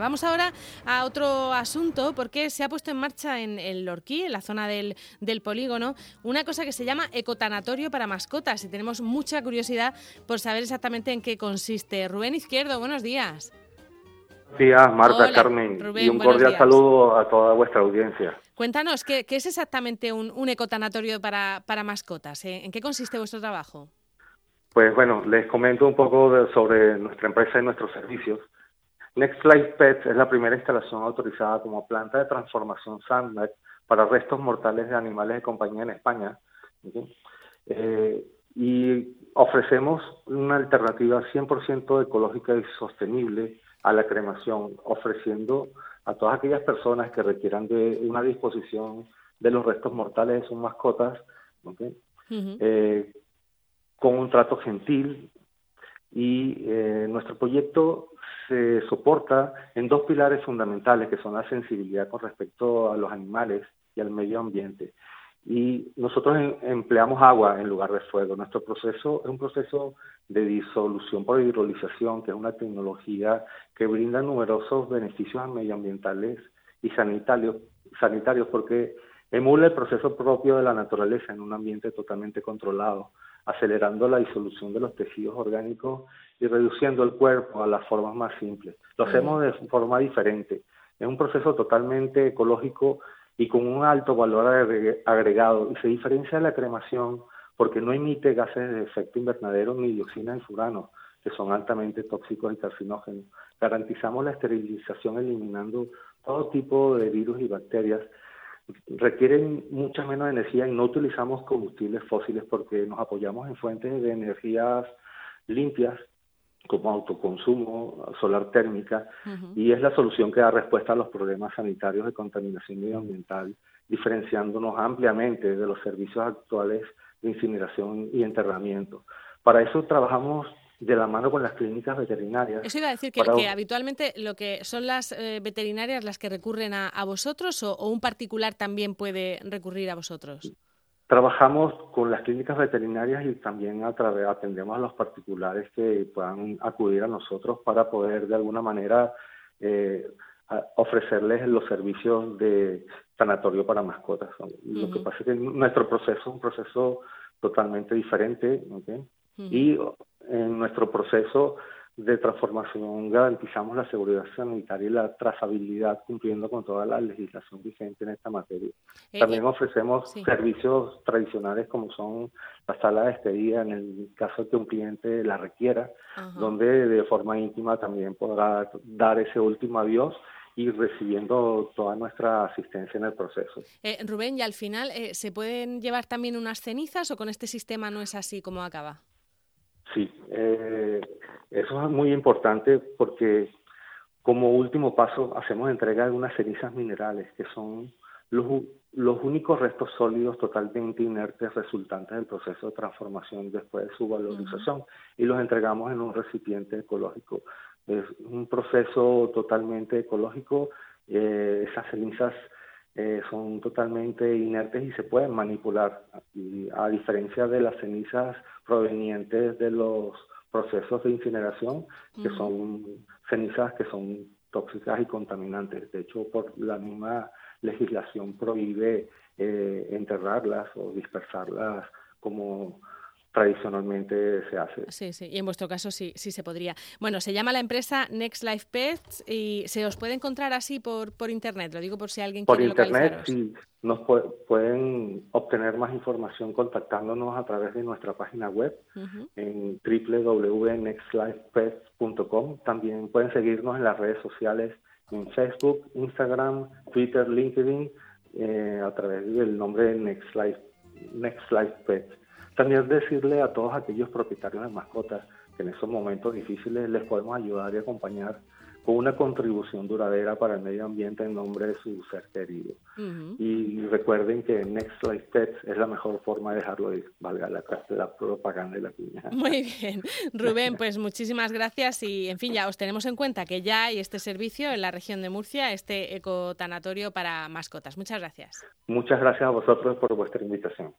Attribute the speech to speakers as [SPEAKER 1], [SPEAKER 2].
[SPEAKER 1] Vamos ahora a otro asunto porque se ha puesto en marcha en el Lorquí, en la zona del, polígono, una cosa que se llama ecotanatorio para mascotas y tenemos mucha curiosidad por saber exactamente en qué consiste. Rubén Izquierdo, buenos días.
[SPEAKER 2] Buenos días, Marta, Carmen, y un cordial saludo a toda vuestra audiencia.
[SPEAKER 1] Cuéntanos, ¿qué, es exactamente un, ecotanatorio para, mascotas? ¿Eh? ¿En qué consiste vuestro trabajo?
[SPEAKER 2] Pues bueno, les comento un poco sobre nuestra empresa y nuestros servicios. Next Life Pets es la primera instalación autorizada como planta de transformación Sandmet para restos mortales de animales de compañía en España. Eh, y ofrecemos una alternativa 100% ecológica y sostenible a la cremación, ofreciendo a todas aquellas personas que requieran de una disposición de los restos mortales de sus mascotas, eh, con un trato gentil. Y eh, nuestro proyecto se soporta en dos pilares fundamentales, que son la sensibilidad con respecto a los animales y al medio ambiente. Y nosotros empleamos agua en lugar de fuego. Nuestro proceso es un proceso de disolución por hidrolización, que es una tecnología que brinda numerosos beneficios medioambientales y sanitarios, sanitarios porque emula el proceso propio de la naturaleza en un ambiente totalmente controlado acelerando la disolución de los tejidos orgánicos y reduciendo el cuerpo a las formas más simples. Lo hacemos de forma diferente. Es un proceso totalmente ecológico y con un alto valor agregado y se diferencia de la cremación porque no emite gases de efecto invernadero ni dioxina y furano, que son altamente tóxicos y carcinógenos. Garantizamos la esterilización eliminando todo tipo de virus y bacterias requieren mucha menos energía y no utilizamos combustibles fósiles porque nos apoyamos en fuentes de energías limpias como autoconsumo, solar térmica, y es la solución que da respuesta a los problemas sanitarios de contaminación medioambiental, diferenciándonos ampliamente de los servicios actuales de incineración y enterramiento. Para eso trabajamos de la mano con las clínicas veterinarias.
[SPEAKER 1] Eso iba a decir que, habitualmente lo que son las eh, veterinarias las que recurren a, vosotros o, un particular también puede recurrir a vosotros.
[SPEAKER 2] Trabajamos con las clínicas veterinarias y también a través, atendemos a los particulares que puedan acudir a nosotros para poder de alguna manera eh, ofrecerles los servicios de sanatorio para mascotas. Lo que pasa es que nuestro proceso es un proceso totalmente diferente y en nuestro proceso de transformación garantizamos la seguridad sanitaria y la trazabilidad cumpliendo con toda la legislación vigente en esta materia. Eh, También ofrecemos servicios tradicionales como son la sala de estadía en el caso de que un cliente la requiera, donde de forma íntima también podrá dar ese último adiós y recibiendo toda nuestra asistencia en el proceso.
[SPEAKER 1] Eh, Rubén, y al final, eh, ¿se pueden llevar también unas cenizas o con este sistema no es así como acaba?
[SPEAKER 2] Sí, eh, eso es muy importante porque como último paso hacemos entrega de unas cenizas minerales que son los, los únicos restos sólidos totalmente inertes resultantes del proceso de transformación después de su valorización y los entregamos en un recipiente ecológico. Es un proceso totalmente ecológico. Eh, esas cenizas eh, son totalmente inertes y se pueden manipular, a diferencia de las cenizas provenientes de los procesos de incineración, que son cenizas que son tóxicas y contaminantes. De hecho, por la misma legislación prohíbe eh, enterrarlas o dispersarlas como tradicionalmente se hace.
[SPEAKER 1] Sí, sí, y en vuestro caso sí, sí se podría. Bueno, se llama la empresa Next Life Pets y se os puede encontrar así por, por internet, lo digo por si alguien
[SPEAKER 2] por
[SPEAKER 1] quiere
[SPEAKER 2] Por internet sí, nos pueden obtener más información contactándonos a través de nuestra página web en www.nextlifepets.com. También pueden seguirnos en las redes sociales en Facebook, Instagram, Twitter, LinkedIn, eh, a través del nombre de Next Life, Next Life Pets. También decirle a todos aquellos propietarios de mascotas que en esos momentos difíciles les podemos ayudar y acompañar con una contribución duradera para el medio ambiente en nombre de su ser querido. Y recuerden que Next Life Pets es la mejor forma de dejarlo ir, valga la, la propaganda y la piña.
[SPEAKER 1] Muy bien. Rubén, pues muchísimas gracias y, en fin, ya os tenemos en cuenta que ya hay este servicio en la región de Murcia, este ecotanatorio para mascotas. Muchas gracias.
[SPEAKER 2] Muchas gracias a vosotros por vuestra invitación.